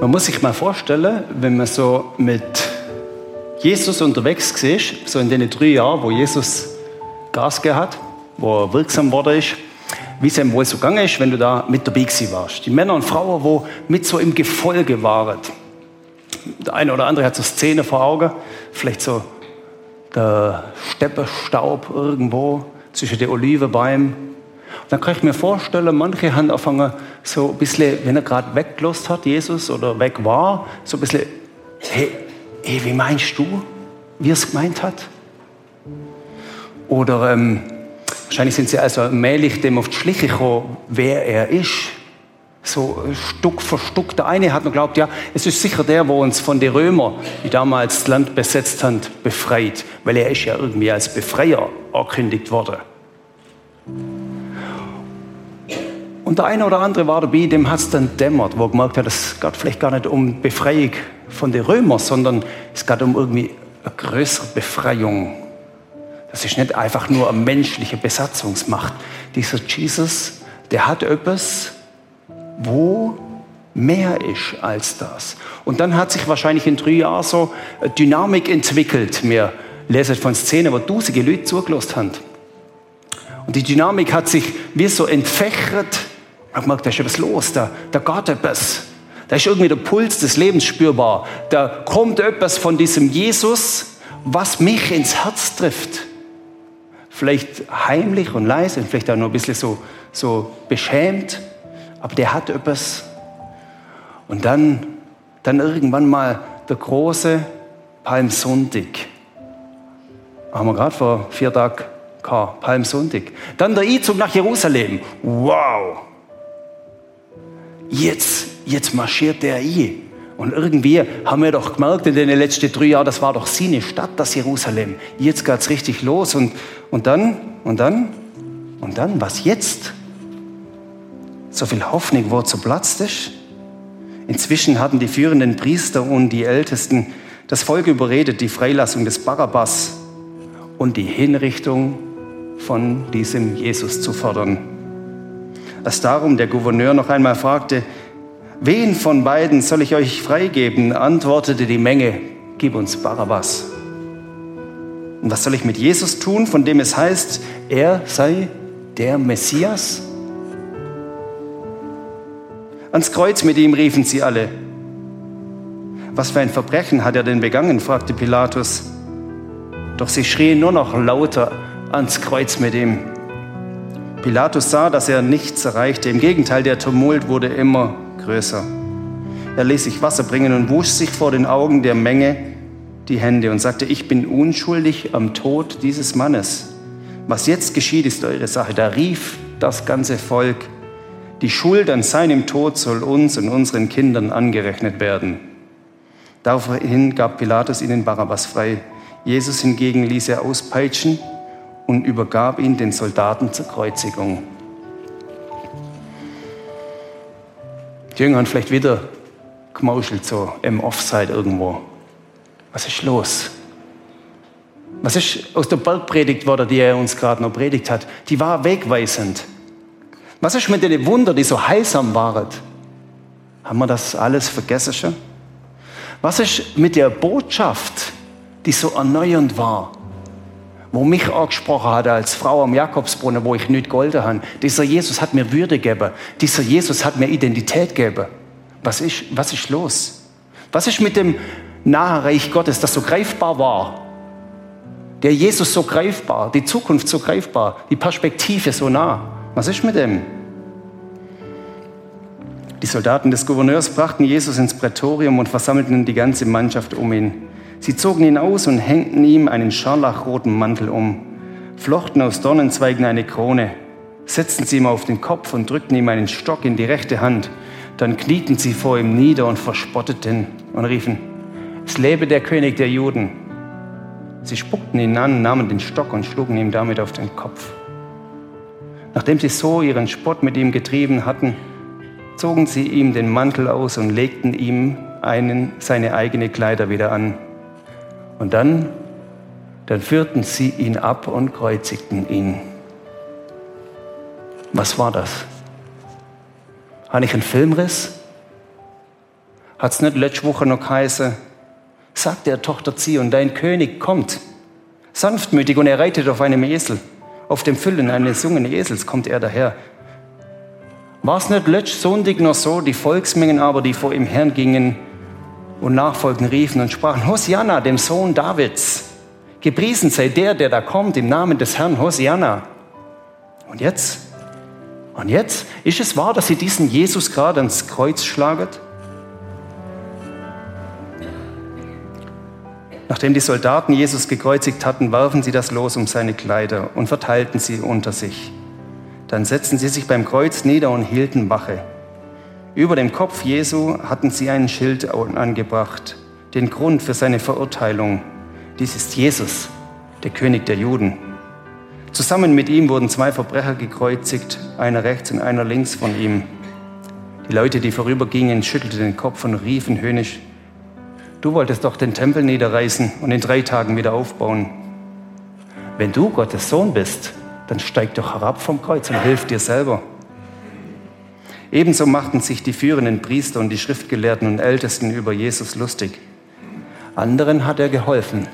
Man muss sich mal vorstellen, wenn man so mit Jesus unterwegs war, so in den drei Jahren, wo Jesus Gas gehabt hat, wo er wirksam worden ist, wie es ihm wohl so gegangen ist, wenn du da mit dabei warst. Die Männer und Frauen, wo mit so im Gefolge waren. Der eine oder andere hat so Szene vor Augen, vielleicht so der Steppestaub irgendwo zwischen den Olivenbäumen. Dann kann ich mir vorstellen, manche haben angefangen, so ein bisschen, wenn er gerade weggelost hat, Jesus, oder weg war, so ein bisschen, hey, hey wie meinst du, wie er es gemeint hat? Oder ähm, wahrscheinlich sind sie also allmählich dem auf die Schliche gekommen, wer er ist. So Stück für Stück. Der eine hat mir geglaubt, ja, es ist sicher der, wo uns von den Römern, die damals das Land besetzt haben, befreit, weil er ist ja irgendwie als Befreier erkündigt worden. Und der eine oder andere war dabei, dem hat es dann dämmert, wo er gemerkt hat, es geht vielleicht gar nicht um Befreiung von den Römern, sondern es geht um irgendwie eine größere Befreiung. Das ist nicht einfach nur eine menschliche Besatzungsmacht. Dieser Jesus, der hat etwas, wo mehr ist als das. Und dann hat sich wahrscheinlich in drei Jahren so eine Dynamik entwickelt. Wir lesen von Szenen, wo dusige Leute zugelassen haben. Und die Dynamik hat sich wie so entfächert ich habe gemerkt, da ist etwas los, da, da geht etwas. Da ist irgendwie der Puls des Lebens spürbar. Da kommt etwas von diesem Jesus, was mich ins Herz trifft. Vielleicht heimlich und leise, vielleicht auch nur ein bisschen so, so beschämt, aber der hat etwas. Und dann, dann irgendwann mal der große Palmsonntag. Haben wir gerade vor vier Tagen gehabt, Palmsonntag. Dann der Einzug nach Jerusalem. Wow! Jetzt, jetzt marschiert der ein. Und irgendwie haben wir doch gemerkt in den letzten drei Jahren, das war doch seine Stadt, das Jerusalem. Jetzt geht es richtig los. Und, und dann, und dann, und dann, was jetzt? So viel Hoffnung, wo zerplatzt ist. Inzwischen hatten die führenden Priester und die Ältesten das Volk überredet, die Freilassung des Barabbas und die Hinrichtung von diesem Jesus zu fordern als darum der Gouverneur noch einmal fragte, wen von beiden soll ich euch freigeben, antwortete die Menge, gib uns Barabbas. Und was soll ich mit Jesus tun, von dem es heißt, er sei der Messias? Ans Kreuz mit ihm riefen sie alle. Was für ein Verbrechen hat er denn begangen? fragte Pilatus. Doch sie schrien nur noch lauter ans Kreuz mit ihm. Pilatus sah, dass er nichts erreichte. Im Gegenteil, der Tumult wurde immer größer. Er ließ sich Wasser bringen und wusch sich vor den Augen der Menge die Hände und sagte, ich bin unschuldig am Tod dieses Mannes. Was jetzt geschieht, ist eure Sache. Da rief das ganze Volk, die Schuld an seinem Tod soll uns und unseren Kindern angerechnet werden. Daraufhin gab Pilatus ihnen Barabbas frei. Jesus hingegen ließ er auspeitschen und übergab ihn den Soldaten zur Kreuzigung. Die Jünger haben vielleicht wieder gemauschelt, so im Offside irgendwo. Was ist los? Was ist aus der Bergpredigt worden, die er uns gerade noch predigt hat? Die war wegweisend. Was ist mit den Wunder, die so heilsam waren? Haben wir das alles vergessen schon? Was ist mit der Botschaft, die so erneuernd war? Wo mich angesprochen hat als Frau am Jakobsbrunnen, wo ich nicht golden habe. Dieser Jesus hat mir Würde gegeben. Dieser Jesus hat mir Identität gegeben. Was ist, was ist los? Was ist mit dem Nahereich Gottes, das so greifbar war? Der Jesus so greifbar, die Zukunft so greifbar, die Perspektive so nah. Was ist mit dem? Die Soldaten des Gouverneurs brachten Jesus ins Prätorium und versammelten die ganze Mannschaft um ihn. Sie zogen ihn aus und hängten ihm einen scharlachroten Mantel um, flochten aus Dornenzweigen eine Krone, setzten sie ihm auf den Kopf und drückten ihm einen Stock in die rechte Hand. Dann knieten sie vor ihm nieder und verspotteten und riefen, es lebe der König der Juden. Sie spuckten ihn an, nahmen den Stock und schlugen ihm damit auf den Kopf. Nachdem sie so ihren Spott mit ihm getrieben hatten, zogen sie ihm den Mantel aus und legten ihm einen, seine eigene Kleider wieder an. Und dann, dann führten sie ihn ab und kreuzigten ihn. Was war das? Habe ich einen Filmriss? Hat es nicht letzte Woche noch geheißen, sagt der Tochter Zion, dein König kommt, sanftmütig und er reitet auf einem Esel. Auf dem Füllen eines jungen Esels kommt er daher. War es nicht letzte Sonntag noch so, die Volksmengen aber, die vor ihm hergingen, und Nachfolgen riefen und sprachen, Hosianna, dem Sohn Davids, gepriesen sei der, der da kommt, im Namen des Herrn Hosianna. Und jetzt? Und jetzt? Ist es wahr, dass sie diesen Jesus gerade ans Kreuz schlaget? Nachdem die Soldaten Jesus gekreuzigt hatten, warfen sie das Los um seine Kleider und verteilten sie unter sich. Dann setzten sie sich beim Kreuz nieder und hielten Wache. Über dem Kopf Jesu hatten sie ein Schild angebracht, den Grund für seine Verurteilung. Dies ist Jesus, der König der Juden. Zusammen mit ihm wurden zwei Verbrecher gekreuzigt, einer rechts und einer links von ihm. Die Leute, die vorübergingen, schüttelten den Kopf und riefen höhnisch, du wolltest doch den Tempel niederreißen und in drei Tagen wieder aufbauen. Wenn du Gottes Sohn bist, dann steig doch herab vom Kreuz und hilf dir selber. Ebenso machten sich die führenden Priester und die Schriftgelehrten und Ältesten über Jesus lustig. Anderen hat er geholfen.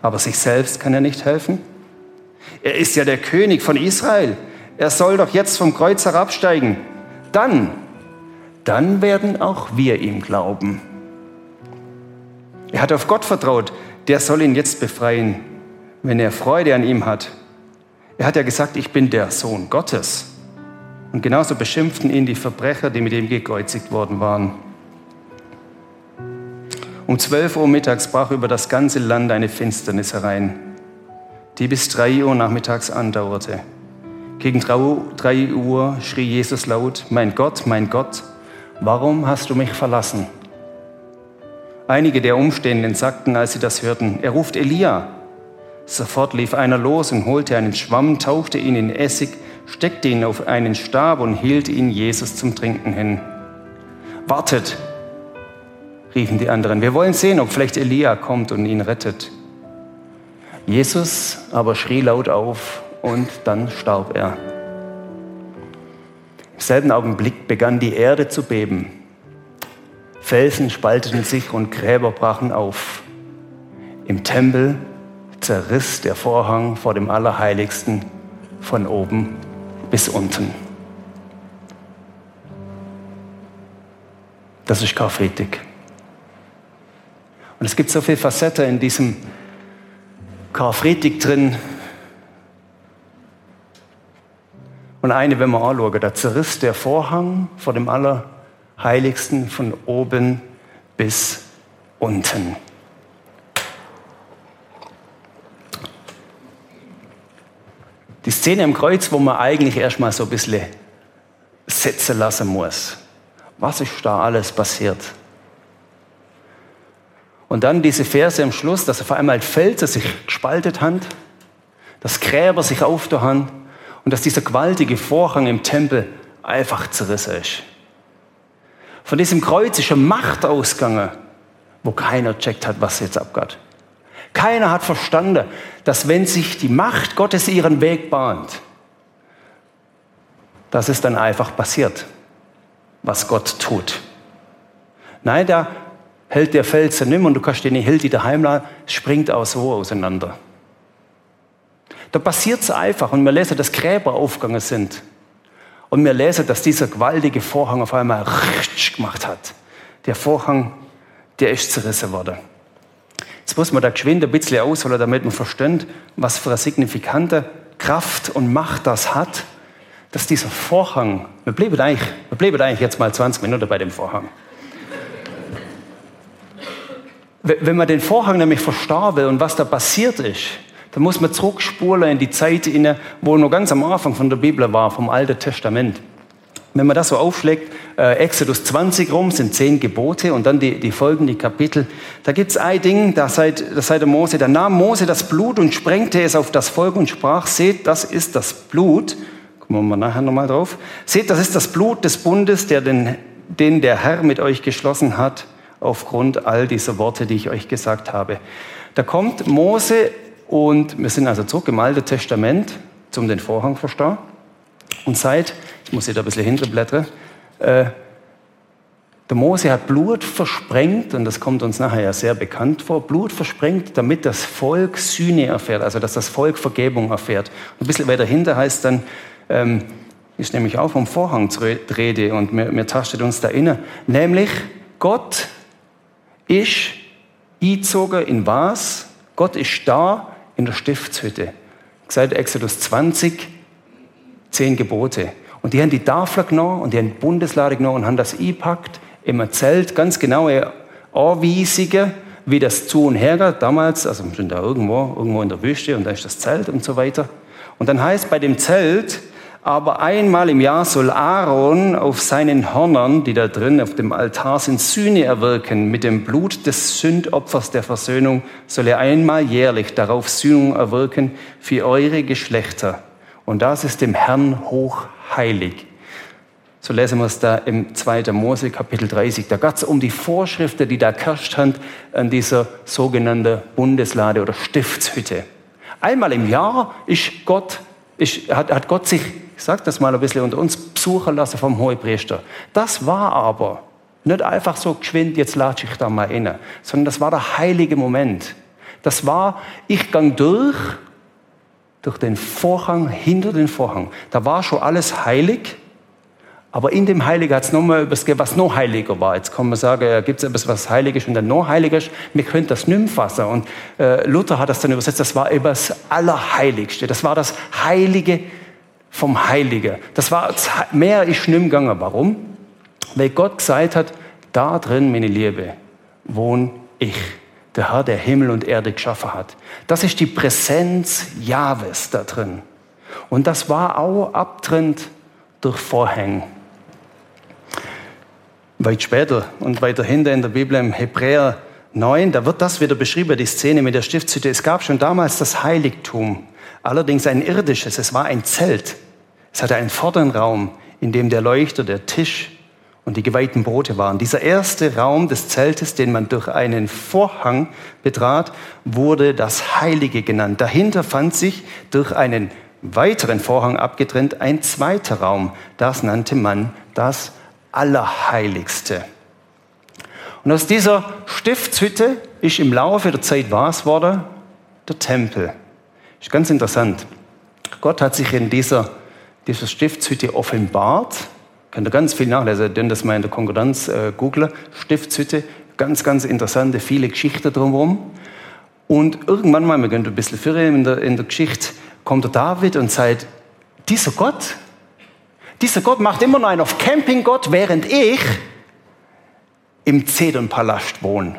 Aber sich selbst kann er nicht helfen. Er ist ja der König von Israel. Er soll doch jetzt vom Kreuz herabsteigen. Dann, dann werden auch wir ihm glauben. Er hat auf Gott vertraut. Der soll ihn jetzt befreien, wenn er Freude an ihm hat. Er hat ja gesagt, ich bin der Sohn Gottes. Und genauso beschimpften ihn die Verbrecher, die mit ihm gekreuzigt worden waren. Um 12 Uhr mittags brach über das ganze Land eine Finsternis herein, die bis 3 Uhr nachmittags andauerte. Gegen 3 Uhr schrie Jesus laut, Mein Gott, mein Gott, warum hast du mich verlassen? Einige der Umstehenden sagten, als sie das hörten, er ruft Elia. Sofort lief einer los und holte einen Schwamm, tauchte ihn in Essig steckte ihn auf einen Stab und hielt ihn Jesus zum Trinken hin. Wartet, riefen die anderen, wir wollen sehen, ob vielleicht Elia kommt und ihn rettet. Jesus aber schrie laut auf und dann starb er. Im selben Augenblick begann die Erde zu beben. Felsen spalteten sich und Gräber brachen auf. Im Tempel zerriss der Vorhang vor dem Allerheiligsten von oben bis unten. Das ist Karfreitag. Und es gibt so viele Facetten in diesem Karfreitag drin. Und eine, wenn man anschauen, da zerriss der Vorhang vor dem Allerheiligsten von oben bis unten. Die Szene am Kreuz, wo man eigentlich erstmal so ein bisschen setzen lassen muss. Was ist da alles passiert? Und dann diese Verse am Schluss, dass auf einmal Felsen sich gespaltet haben, dass Gräber sich aufgetan und dass dieser gewaltige Vorhang im Tempel einfach zerrissen ist. Von diesem Kreuz ist eine Macht ausgegangen, wo keiner checkt hat, was jetzt abgeht. Keiner hat verstanden, dass wenn sich die Macht Gottes ihren Weg bahnt, dass es dann einfach passiert, was Gott tut. Nein, da hält der Felsen nimmer und du kannst den Hill, daheim lassen, springt aus so auseinander. Da passiert's einfach und wir lesen, dass Gräber aufgegangen sind. Und wir lesen, dass dieser gewaltige Vorhang auf einmal gemacht hat. Der Vorhang, der ist zerrissen worden. Jetzt muss man da geschwind ein bisschen ausholen, damit man versteht, was für eine signifikante Kraft und Macht das hat, dass dieser Vorhang, wir bleiben eigentlich, wir bleiben eigentlich jetzt mal 20 Minuten bei dem Vorhang. Wenn man den Vorhang nämlich verstar will und was da passiert ist, dann muss man zurückspulen in die Zeit, wo er noch ganz am Anfang von der Bibel war, vom Alten Testament. Wenn man das so aufschlägt, äh, Exodus 20 rum sind zehn Gebote und dann die, die folgenden Kapitel. Da gibt es ein Ding, da seid, da seid der Mose, da nahm Mose das Blut und sprengte es auf das Volk und sprach, seht, das ist das Blut. Gucken wir mal nachher nochmal drauf. Seht, das ist das Blut des Bundes, der den, den der Herr mit euch geschlossen hat, aufgrund all dieser Worte, die ich euch gesagt habe. Da kommt Mose und wir sind also zurück im Alten Testament, zum den Vorhang verstehen. Und seit, ich muss hier da ein bisschen hinterblättern, äh, der Mose hat Blut versprengt, und das kommt uns nachher ja sehr bekannt vor, Blut versprengt, damit das Volk Sühne erfährt, also dass das Volk Vergebung erfährt. Ein bisschen weiter hinter heißt dann, ähm, ist nämlich auch vom Vorhang zu Rede und mir, mir tastet uns da inne, nämlich Gott ist eingezogen in was? Gott ist da in der Stiftshütte. Seit Exodus 20 zehn Gebote. Und die haben die Tafel genommen und die haben die Bundeslade genommen und haben das eingepackt im Zelt, ganz genaue Anweisungen, wie das zu und her geht. Damals, also wir sind da irgendwo, irgendwo in der Wüste und da ist das Zelt und so weiter. Und dann heißt bei dem Zelt, aber einmal im Jahr soll Aaron auf seinen Hörnern, die da drin auf dem Altar sind, Sühne erwirken. Mit dem Blut des Sündopfers der Versöhnung soll er einmal jährlich darauf Sühnung erwirken für eure Geschlechter. Und das ist dem Herrn hochheilig. So lesen wir es da im 2. Mose Kapitel 30. Da geht es um die Vorschriften, die da herrscht haben an dieser sogenannten Bundeslade oder Stiftshütte. Einmal im Jahr ist Gott, ist, hat, hat Gott sich, ich sage das mal ein bisschen unter uns, besuchen lassen vom Hohepriester. Das war aber nicht einfach so geschwind, jetzt latsche ich da mal inne, sondern das war der heilige Moment. Das war, ich gang durch, durch den Vorhang, hinter den Vorhang. Da war schon alles heilig, aber in dem Heiligen hat es nochmal etwas was noch heiliger war. Jetzt kann man sagen, ja, gibt es etwas, was heilig ist und dann noch heiliger ist. Wir können das nicht fassen. Und äh, Luther hat das dann übersetzt, das war etwas Allerheiligste. Das war das Heilige vom Heiligen. Das war, mehr ist nicht gegangen. Warum? Weil Gott gesagt hat, da drin, meine Liebe, wohne ich. Der Herr, der Himmel und Erde geschaffen hat. Das ist die Präsenz Jahwes da drin. Und das war auch abtrennt durch Vorhänge weit später und weiter hinter in der Bibel im Hebräer 9, da wird das wieder beschrieben, die Szene mit der Stiftshütte. Es gab schon damals das Heiligtum, allerdings ein irdisches, es war ein Zelt. Es hatte einen vorderen Raum, in dem der Leuchter, der Tisch und die geweihten Brote waren. Dieser erste Raum des Zeltes, den man durch einen Vorhang betrat, wurde das Heilige genannt. Dahinter fand sich durch einen weiteren Vorhang abgetrennt ein zweiter Raum. Das nannte man das Allerheiligste. Und aus dieser Stiftshütte ist im Laufe der Zeit was worden? Der Tempel. Ist ganz interessant. Gott hat sich in dieser, dieser Stiftshütte offenbart. Könnt ihr ganz viel nachlesen, denn das mal in der Konkurrenz äh, googeln. Stiftshütte, ganz, ganz interessante, viele Geschichten drumherum. Und irgendwann mal, wir gehen ein bisschen führen in der, in der Geschichte, kommt der David und sagt, dieser Gott, dieser Gott macht immer noch einen auf Campinggott, während ich im Zedernpalast wohne.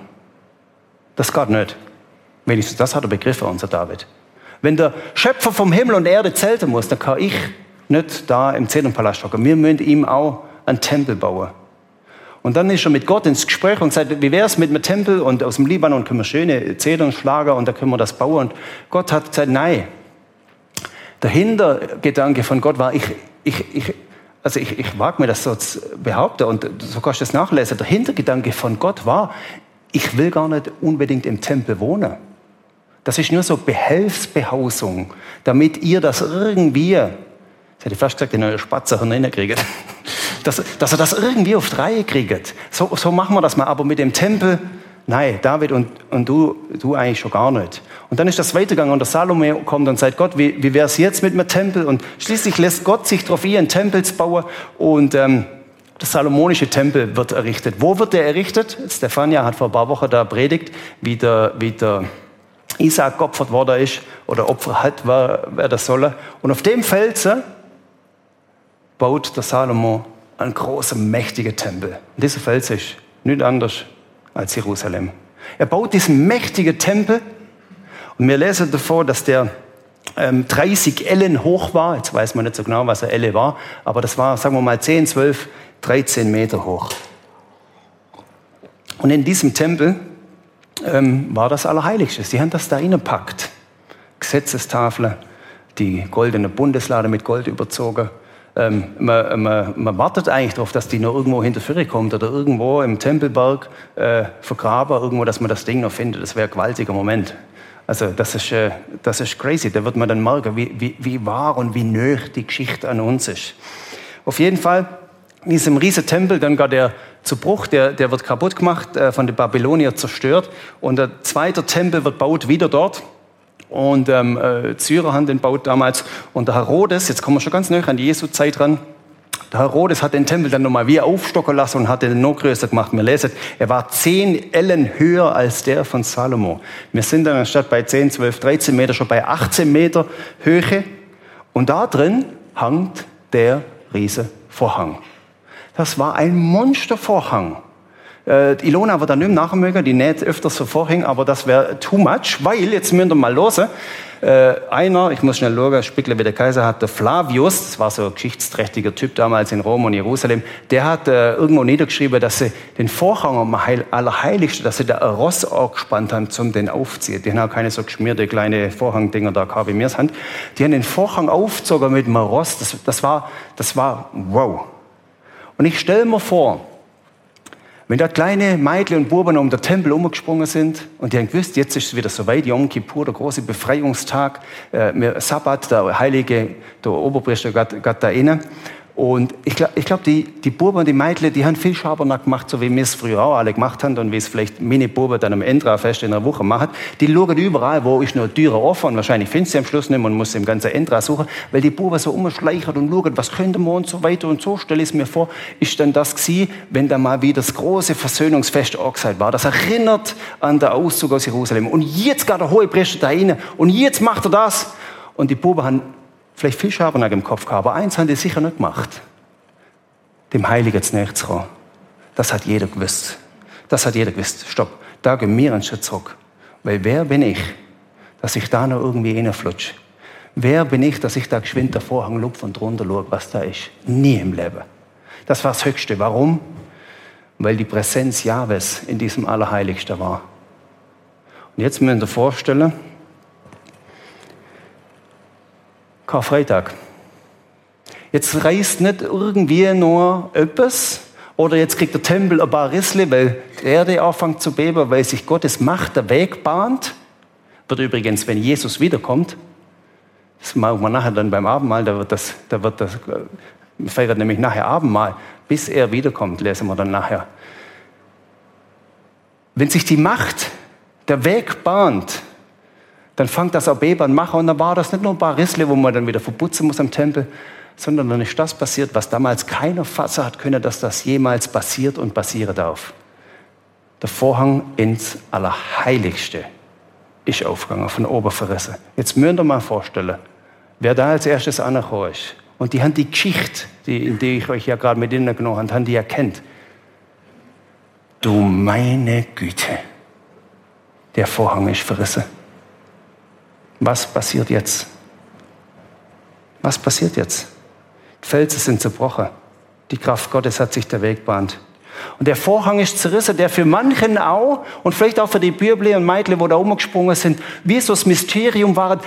Das geht nicht. Wenigstens das hat er begriffen, unser David. Wenn der Schöpfer vom Himmel und Erde zelten muss, dann kann ich nicht da im Zedernpalast hocken. Wir müssen ihm auch einen Tempel bauen. Und dann ist er mit Gott ins Gespräch und sagt, wie wäre es mit einem Tempel? Und aus dem Libanon können wir schöne Zedern schlagen und da können wir das bauen. Und Gott hat gesagt, nein. Der Hintergedanke von Gott war, ich, ich, ich, also ich, ich wage mir das so zu behaupten und so kannst du das nachlesen. Der Hintergedanke von Gott war, ich will gar nicht unbedingt im Tempel wohnen. Das ist nur so Behelfsbehausung, damit ihr das irgendwie, jetzt hätte ich fast gesagt, in eure Spatzsachen hinkriegt, dass, dass ihr das irgendwie auf Reihe kriegt. So, so machen wir das mal, aber mit dem Tempel, Nein, David und, und du, du eigentlich schon gar nicht. Und dann ist das weitergegangen und der Salome kommt und sagt, Gott, wie, wie wäre es jetzt mit dem Tempel? Und schließlich lässt Gott sich darauf ein, einen Tempel bauen und ähm, der salomonische Tempel wird errichtet. Wo wird der errichtet? Stefania hat vor ein paar Wochen da predigt, wie der, wie der Isaac geopfert worden ist oder Opfer hat, wer, wer das soll. Und auf dem Felsen baut der Salomo einen großen, mächtigen Tempel. Und dieser Fels ist nicht anders als Jerusalem. Er baut diesen mächtigen Tempel und wir lesen davor, dass der ähm, 30 Ellen hoch war. Jetzt weiß man nicht so genau, was eine Elle war, aber das war, sagen wir mal, 10, 12, 13 Meter hoch. Und in diesem Tempel ähm, war das Allerheiligste. Sie haben das da reingepackt. Gesetzestafel, die goldene Bundeslade mit Gold überzogen, ähm, man, man, man, wartet eigentlich darauf, dass die noch irgendwo hinterführen kommt oder irgendwo im Tempelberg äh, vergraben, irgendwo, dass man das Ding noch findet. Das wäre ein gewaltiger Moment. Also das ist, äh, das ist crazy. Da wird man dann merken, wie, wie, wie wahr und wie nöch die Geschichte an uns ist. Auf jeden Fall in diesem riesen Tempel, dann gar der zu Bruch, der, der wird kaputt gemacht, äh, von den Babyloniern zerstört. Und der zweite Tempel wird baut wieder dort. Und ähm, äh, Syrer haben den baut damals. Und der Herodes, jetzt kommen wir schon ganz neu an die Jesu-Zeit ran, der Herodes hat den Tempel dann nochmal wieder aufstocken lassen und hat den noch größer gemacht. Wir lesen, er war zehn Ellen höher als der von Salomo. Wir sind dann anstatt bei 10, 12, 13 Meter schon bei 18 Meter Höhe. Und da drin hangt der riese Vorhang. Das war ein Monstervorhang. Äh, Ilona wird mehr nachmögen, die näht öfters so Vorhänge, aber das wäre too much, weil, jetzt müssen wir mal losen, äh, einer, ich muss schnell schauen, Spickler wie der Kaiser hat, der Flavius, das war so ein geschichtsträchtiger Typ damals in Rom und Jerusalem, der hat äh, irgendwo niedergeschrieben, dass sie den Vorhang am Heil, Allerheiligsten, dass sie da ein Ross auch gespannt haben, zum den aufziehen. Die haben auch keine so geschmierte kleine Vorhangdinger da gehabt wie mir Hand. Die haben den Vorhang aufgezogen mit einem Ross. Das, das, war, das war wow. Und ich stelle mir vor, wenn da kleine Mädchen und Buben um den Tempel umgesprungen sind und die haben gewusst, jetzt ist es wieder soweit, Yom Kippur, der große Befreiungstag, äh, Sabbat, der Heilige, der Oberpriester geht, geht da rein. Und ich glaube, glaub, die, die Buben und die Mädchen, die haben viel Schabernack gemacht, so wie wir es früher auch alle gemacht haben und wie es vielleicht meine Buben dann am Endra-Fest in einer Woche machen. Die schauen überall, wo ist noch Türe offen und wahrscheinlich finden sie am Schluss nicht und muss im ganzen Endra suchen, weil die Buben so umschleichen und schauen, was könnte man und so weiter und so. Stelle ich es mir vor, ist dann das gewesen, wenn da mal wieder das große Versöhnungsfest angesagt war. Das erinnert an den Auszug aus Jerusalem. Und jetzt geht der hohe Priester da rein und jetzt macht er das. Und die Buben haben vielleicht viel Schabernack im Kopf gehabt, aber eins haben die sicher nicht gemacht. Dem Heiligen zu näher zu kommen. Das hat jeder gewusst. Das hat jeder gewusst. Stopp, da gehen wir einen Schritt zurück. Weil wer bin ich, dass ich da noch irgendwie reinflutsche? Wer bin ich, dass ich da geschwind der Vorhang lupf und drunter schaue, was da ist? Nie im Leben. Das war das Höchste. Warum? Weil die Präsenz Jahwes in diesem Allerheiligsten war. Und jetzt müssen wir uns vorstellen, Karfreitag. Jetzt reißt nicht irgendwie nur etwas oder jetzt kriegt der Tempel ein paar Rissle, weil die Erde anfängt zu beben, weil sich Gottes Macht der Weg bahnt. Wird übrigens, wenn Jesus wiederkommt, das machen wir nachher dann beim Abendmahl, da wird das, da wird das, wir feiern nämlich nachher Abendmahl, bis er wiederkommt, lesen wir dann nachher. Wenn sich die Macht der Weg bahnt, dann fängt das auch Bebern machen und dann war das nicht nur ein paar Rissle, wo man dann wieder verputzen muss am Tempel, sondern dann ist das passiert, was damals keiner fassen hat können, dass das jemals passiert und passieren darf. Der Vorhang ins Allerheiligste ist aufgegangen, von oben verrissen. Jetzt müsst ihr mal vorstellen, wer da als erstes angekommen ist. Und die haben die Geschichte, die, in die ich euch ja gerade mit ihnen genommen habe, haben die erkennt. Du meine Güte, der Vorhang ist verrissen. Was passiert jetzt? Was passiert jetzt? Die Felsen sind zerbrochen. Die Kraft Gottes hat sich der Weg bahnt. Und der Vorhang ist zerrissen, der für manchen auch, und vielleicht auch für die Bürble und Meidle, wo da umgesprungen sind, wie so das Mysterium war,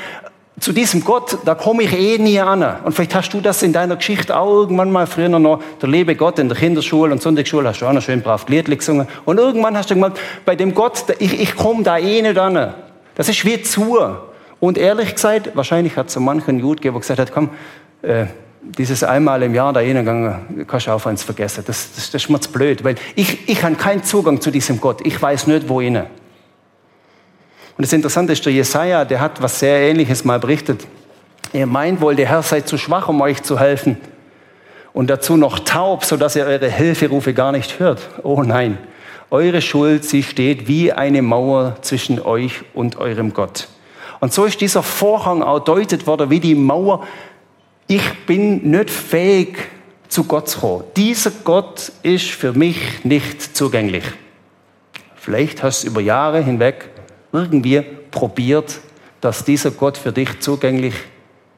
zu diesem Gott, da komme ich eh nie an. Und vielleicht hast du das in deiner Geschichte auch irgendwann mal früher noch, der liebe Gott in der Kinderschule und Sonntagsschule hast du auch noch schön brav Lied gesungen. Und irgendwann hast du gemeint, bei dem Gott, ich, ich komme da eh nicht an. Das ist wie zu. Und ehrlich gesagt, wahrscheinlich hat es so manchen Jude gegeben, der gesagt hat, komm, äh, dieses einmal im Jahr da hingegangen, kannst du auch eins vergessen. Das, das, das ist mir zu blöd, weil ich, ich habe keinen Zugang zu diesem Gott. Ich weiß nicht, wohin. Und das Interessante ist, der Jesaja, der hat was sehr Ähnliches mal berichtet. Er meint wohl, der Herr sei zu schwach, um euch zu helfen. Und dazu noch taub, sodass er eure Hilferufe gar nicht hört. Oh nein, eure Schuld, sie steht wie eine Mauer zwischen euch und eurem Gott. Und so ist dieser Vorhang auch deutet worden wie die Mauer. Ich bin nicht fähig, zu Gott zu kommen. Dieser Gott ist für mich nicht zugänglich. Vielleicht hast du über Jahre hinweg irgendwie probiert, dass dieser Gott für dich zugänglich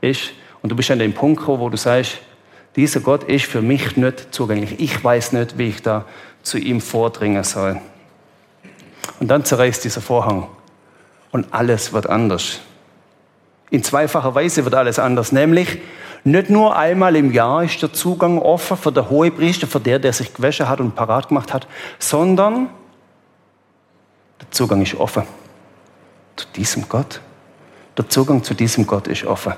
ist. Und du bist an dem Punkt gekommen, wo du sagst, dieser Gott ist für mich nicht zugänglich. Ich weiß nicht, wie ich da zu ihm vordringen soll. Und dann zerreißt dieser Vorhang und alles wird anders. In zweifacher Weise wird alles anders, nämlich nicht nur einmal im Jahr ist der Zugang offen für den Hohepriester, für der, der sich gewaschen hat und parat gemacht hat, sondern der Zugang ist offen zu diesem Gott. Der Zugang zu diesem Gott ist offen.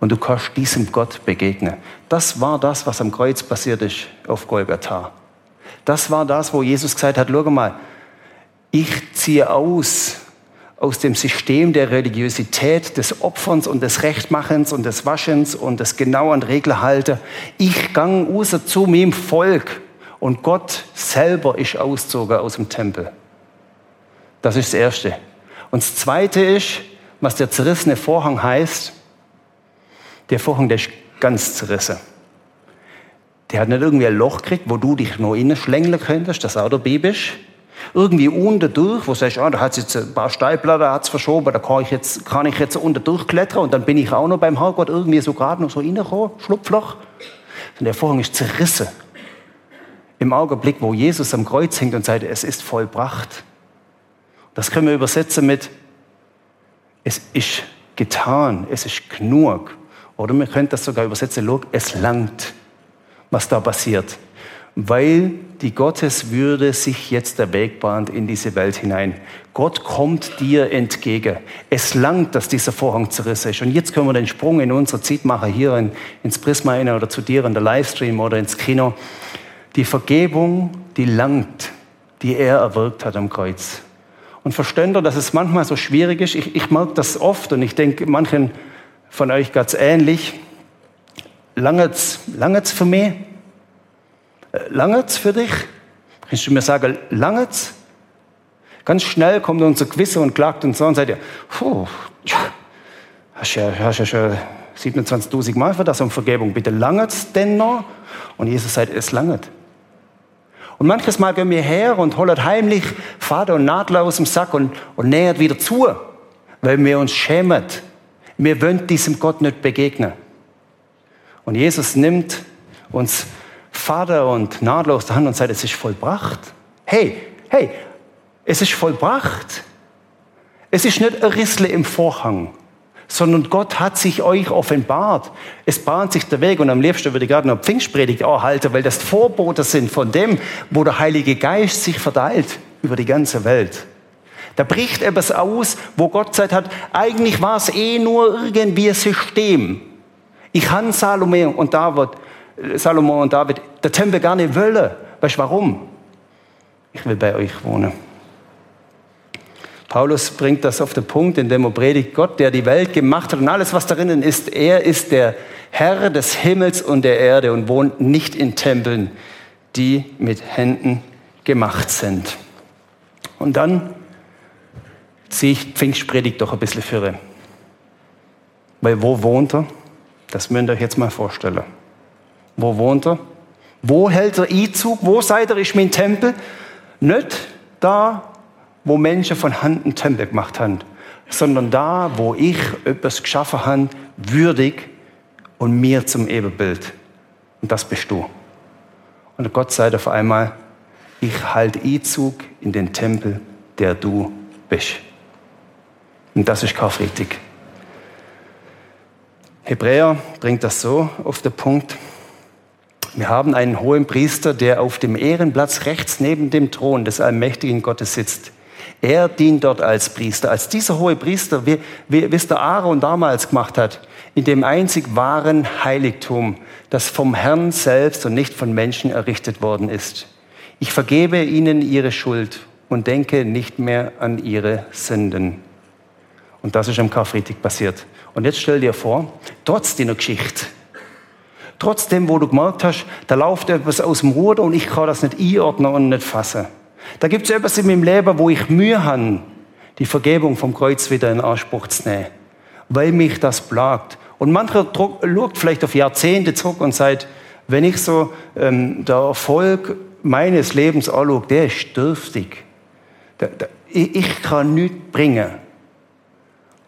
und du kannst diesem Gott begegnen. Das war das, was am Kreuz passiert ist auf Golgatha. Das war das, wo Jesus gesagt hat, schau mal, ich ziehe aus aus dem System der Religiosität, des Opferns und des Rechtmachens und des Waschens und des genauen Reglerhalter. Ich gang raus zu meinem Volk und Gott selber ist ausgezogen aus dem Tempel. Das ist das Erste. Und das Zweite ist, was der zerrissene Vorhang heißt. Der Vorhang, der ist ganz zerrissen. Der hat nicht irgendwie ein Loch gekriegt, wo du dich noch innen schlängeln könntest, das auch dabei bist irgendwie unten durch, wo du sagst, ah, da hat jetzt ein paar Steilblätter hat's verschoben, da kann ich jetzt, kann ich jetzt unten durchklettern und dann bin ich auch noch beim Herrgott irgendwie so gerade noch so reingekommen, Schlupfloch. Und der Vorhang ist zerrissen. Im Augenblick, wo Jesus am Kreuz hängt und sagt, es ist vollbracht. Das können wir übersetzen mit, es ist getan, es ist genug. Oder wir können das sogar übersetzen, es langt, was da passiert weil die Gotteswürde sich jetzt der Weg bahnt in diese Welt hinein. Gott kommt dir entgegen. Es langt, dass dieser Vorhang zerrissen ist. Und jetzt können wir den Sprung in unsere Zeit machen, hier in, ins Prisma rein oder zu dir in der Livestream oder ins Kino. Die Vergebung, die langt, die er erwirkt hat am Kreuz. Und versteht ihr, dass es manchmal so schwierig ist? Ich, ich merke das oft und ich denke, manchen von euch ganz ähnlich. Langet's, langet's für mich? Langet's für dich? Kannst du mir sagen, langet's? Ganz schnell kommt unser Gewissen und klagt uns an und sagt, puh, hast ja, hast ja schon 27.000 Mal für das um Vergebung. Bitte langet's denn noch? Und Jesus sagt, es langet. Und manches Mal gehen wir her und holen heimlich Vater und Nadler aus dem Sack und, und nähert wieder zu, weil wir uns schämen. Wir wollen diesem Gott nicht begegnen. Und Jesus nimmt uns Vater und Nadel aus der Hand und sagt, es ist vollbracht. Hey, hey, es ist vollbracht. Es ist nicht ein Rissle im Vorhang, sondern Gott hat sich euch offenbart. Es bahnt sich der Weg und am liebsten würde ich gerade noch Pfingstpredigt erhalten, weil das Vorbote sind von dem, wo der Heilige Geist sich verteilt über die ganze Welt. Da bricht etwas aus, wo Gott gesagt hat, eigentlich war es eh nur irgendwie ein System. Ich han Salome und David Salomo und David der Tempel gar nicht wollen. Weißt du warum? Ich will bei euch wohnen. Paulus bringt das auf den Punkt, indem er predigt, Gott, der die Welt gemacht hat und alles, was darin ist, er ist der Herr des Himmels und der Erde und wohnt nicht in Tempeln, die mit Händen gemacht sind. Und dann ziehe ich Pfingstpredigt doch ein bisschen für. Weil wo wohnt er? Das müsst ihr euch jetzt mal vorstellen. Wo wohnt er? Wo hält er Einzug? Wo seid ihr, ist mein Tempel? Nicht da, wo Menschen von Hand einen Tempel gemacht haben, sondern da, wo ich etwas geschaffen habe, würdig und mir zum Ebenbild. Und das bist du. Und Gott sei auf einmal, ich halte Einzug in den Tempel, der du bist. Und das ist Karfreitag. Hebräer bringt das so auf den Punkt. Wir haben einen hohen Priester, der auf dem Ehrenplatz rechts neben dem Thron des allmächtigen Gottes sitzt. Er dient dort als Priester. Als dieser hohe Priester, wie, wie, wie es der Aaron damals gemacht hat, in dem einzig wahren Heiligtum, das vom Herrn selbst und nicht von Menschen errichtet worden ist. Ich vergebe ihnen ihre Schuld und denke nicht mehr an ihre Sünden. Und das ist am Karfreitag passiert. Und jetzt stell dir vor, trotz dieser Geschichte, Trotzdem, wo du gemerkt hast, da läuft etwas aus dem Ruder und ich kann das nicht einordnen und nicht fassen. Da gibt es etwas in meinem Leben, wo ich Mühe habe, die Vergebung vom Kreuz wieder in Anspruch zu nehmen, weil mich das plagt. Und mancher schaut vielleicht auf Jahrzehnte zurück und sagt, wenn ich so ähm, der Erfolg meines Lebens anschaue, der ist dürftig. Der, der, ich, ich kann nichts bringen.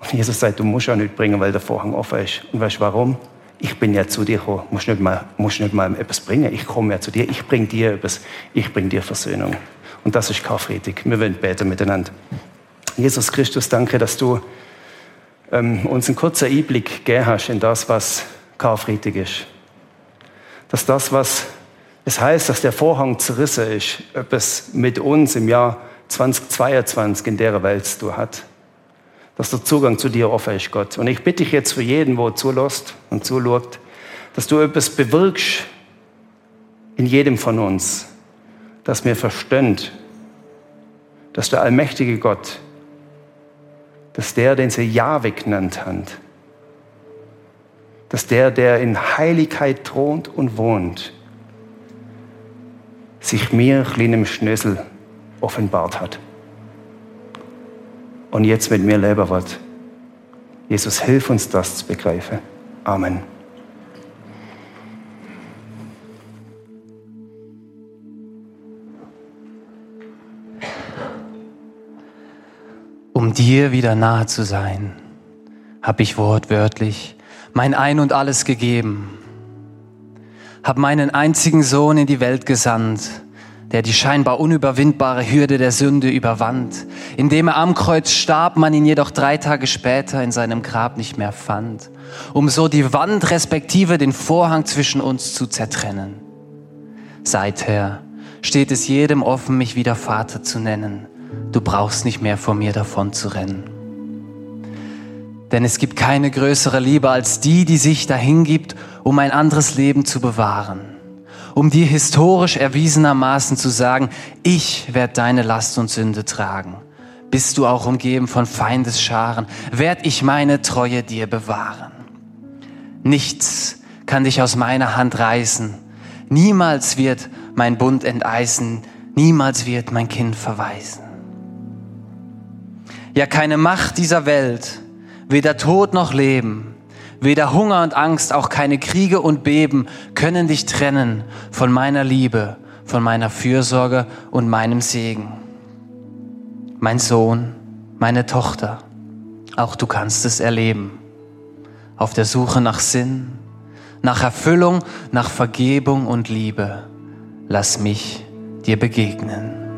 Und Jesus sagt, du musst auch nichts bringen, weil der Vorhang offen ist. Und weißt du warum? Ich bin ja zu dir gekommen, musst nicht mal, musst nicht mal etwas bringen. Ich komme ja zu dir, ich bringe dir etwas, ich bringe dir Versöhnung. Und das ist Karfreitag. Wir wollen beten miteinander. Jesus Christus, danke, dass du ähm, uns einen kurzen Einblick gegeben hast in das, was Karfreitag ist. Dass das, was es heißt, dass der Vorhang zerrissen ist, etwas mit uns im Jahr 2022 in der Welt zu hat. Dass der Zugang zu dir offen ist, Gott. Und ich bitte dich jetzt für jeden, der zulässt und zuschaut, dass du etwas bewirkst in jedem von uns, dass wir verstehen, dass der allmächtige Gott, dass der, den sie Jahwe genannt haben, dass der, der in Heiligkeit thront und wohnt, sich mir, kleinem Schnösel, offenbart hat. Und jetzt mit mir leben wird. Jesus, hilf uns das zu begreifen. Amen. Um dir wieder nahe zu sein, habe ich wortwörtlich mein Ein und alles gegeben, habe meinen einzigen Sohn in die Welt gesandt, der die scheinbar unüberwindbare Hürde der Sünde überwand. Indem er am Kreuz starb, man ihn jedoch drei Tage später in seinem Grab nicht mehr fand, um so die Wand respektive den Vorhang zwischen uns zu zertrennen. Seither steht es jedem offen, mich wieder Vater zu nennen. Du brauchst nicht mehr vor mir davon zu rennen. Denn es gibt keine größere Liebe als die, die sich dahingibt, um ein anderes Leben zu bewahren um dir historisch erwiesenermaßen zu sagen, ich werde deine Last und Sünde tragen. Bist du auch umgeben von Feindesscharen, werd ich meine Treue dir bewahren. Nichts kann dich aus meiner Hand reißen, niemals wird mein Bund enteisen, niemals wird mein Kind verweisen. Ja, keine Macht dieser Welt, weder Tod noch Leben, Weder Hunger und Angst, auch keine Kriege und Beben können dich trennen von meiner Liebe, von meiner Fürsorge und meinem Segen. Mein Sohn, meine Tochter, auch du kannst es erleben. Auf der Suche nach Sinn, nach Erfüllung, nach Vergebung und Liebe, lass mich dir begegnen.